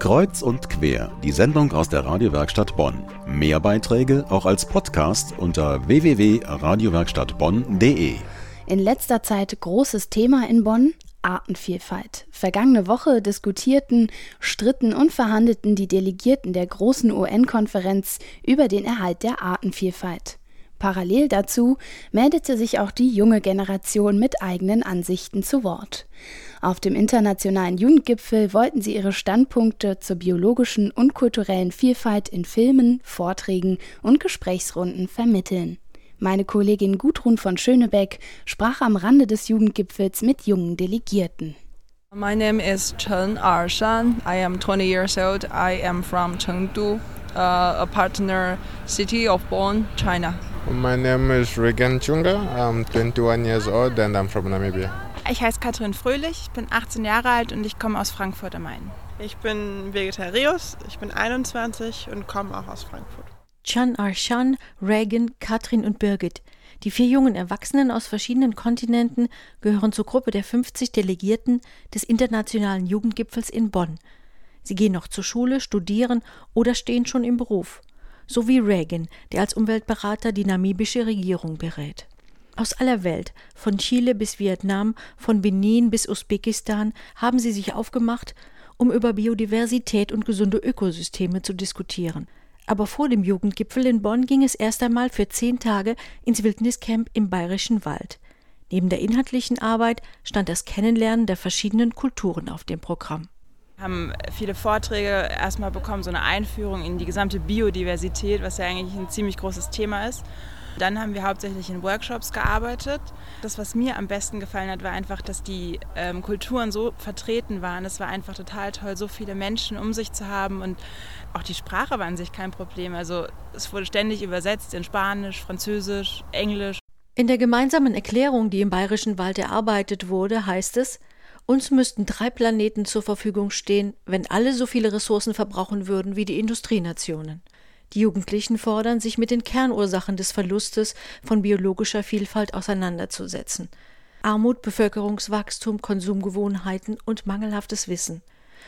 Kreuz und quer, die Sendung aus der Radiowerkstatt Bonn. Mehr Beiträge auch als Podcast unter www.radiowerkstattbonn.de. In letzter Zeit großes Thema in Bonn. Artenvielfalt. Vergangene Woche diskutierten, stritten und verhandelten die Delegierten der großen UN-Konferenz über den Erhalt der Artenvielfalt. Parallel dazu meldete sich auch die junge Generation mit eigenen Ansichten zu Wort. Auf dem internationalen Jugendgipfel wollten sie ihre Standpunkte zur biologischen und kulturellen Vielfalt in Filmen, Vorträgen und Gesprächsrunden vermitteln. Meine Kollegin Gudrun von Schönebeck sprach am Rande des Jugendgipfels mit jungen Delegierten. My name is Chen Arshan. I am 20 years old. I am from Chengdu, uh, a partner city of Bonn, China. My name is Regan Chunga. I'm 21 years old and I'm from Namibia. Ich heiße Katrin Fröhlich, ich bin 18 Jahre alt und ich komme aus Frankfurt am Main. Ich bin Vegetarius, ich bin 21 und komme auch aus Frankfurt. Chan Arshan, Reagan, Katrin und Birgit. Die vier jungen Erwachsenen aus verschiedenen Kontinenten gehören zur Gruppe der 50 Delegierten des Internationalen Jugendgipfels in Bonn. Sie gehen noch zur Schule, studieren oder stehen schon im Beruf. So wie Reagan, der als Umweltberater die namibische Regierung berät. Aus aller Welt, von Chile bis Vietnam, von Benin bis Usbekistan, haben sie sich aufgemacht, um über Biodiversität und gesunde Ökosysteme zu diskutieren. Aber vor dem Jugendgipfel in Bonn ging es erst einmal für zehn Tage ins Wildniscamp im Bayerischen Wald. Neben der inhaltlichen Arbeit stand das Kennenlernen der verschiedenen Kulturen auf dem Programm. Wir haben viele Vorträge erstmal bekommen, so eine Einführung in die gesamte Biodiversität, was ja eigentlich ein ziemlich großes Thema ist. Dann haben wir hauptsächlich in Workshops gearbeitet. Das, was mir am besten gefallen hat, war einfach, dass die ähm, Kulturen so vertreten waren. Es war einfach total toll, so viele Menschen um sich zu haben und auch die Sprache war an sich kein Problem. Also es wurde ständig übersetzt in Spanisch, Französisch, Englisch. In der gemeinsamen Erklärung, die im Bayerischen Wald erarbeitet wurde, heißt es, uns müssten drei Planeten zur Verfügung stehen, wenn alle so viele Ressourcen verbrauchen würden wie die Industrienationen. Die Jugendlichen fordern, sich mit den Kernursachen des Verlustes von biologischer Vielfalt auseinanderzusetzen. Armut, Bevölkerungswachstum, Konsumgewohnheiten und mangelhaftes Wissen.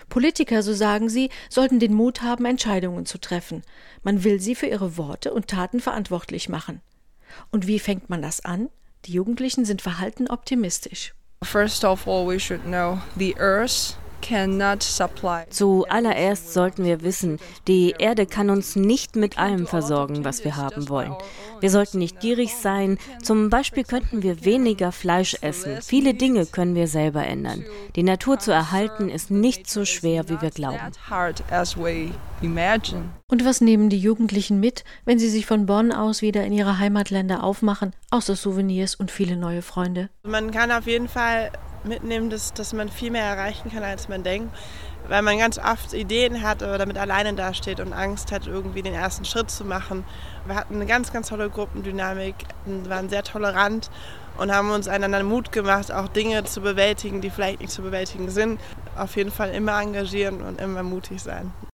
Politiker, so sagen sie, sollten den Mut haben, Entscheidungen zu treffen. Man will sie für ihre Worte und Taten verantwortlich machen. Und wie fängt man das an? Die Jugendlichen sind verhalten optimistisch. First of all, we should know the earth Zuallererst sollten wir wissen, die Erde kann uns nicht mit allem versorgen, was wir haben wollen. Wir sollten nicht gierig sein. Zum Beispiel könnten wir weniger Fleisch essen. Viele Dinge können wir selber ändern. Die Natur zu erhalten ist nicht so schwer, wie wir glauben. Und was nehmen die Jugendlichen mit, wenn sie sich von Bonn aus wieder in ihre Heimatländer aufmachen, außer Souvenirs und viele neue Freunde? Man kann auf jeden Fall mitnehmen, dass, dass man viel mehr erreichen kann, als man denkt. Weil man ganz oft Ideen hat, aber damit alleine dasteht und Angst hat, irgendwie den ersten Schritt zu machen. Wir hatten eine ganz, ganz tolle Gruppendynamik, waren sehr tolerant und haben uns einander Mut gemacht, auch Dinge zu bewältigen, die vielleicht nicht zu bewältigen sind. Auf jeden Fall immer engagieren und immer mutig sein.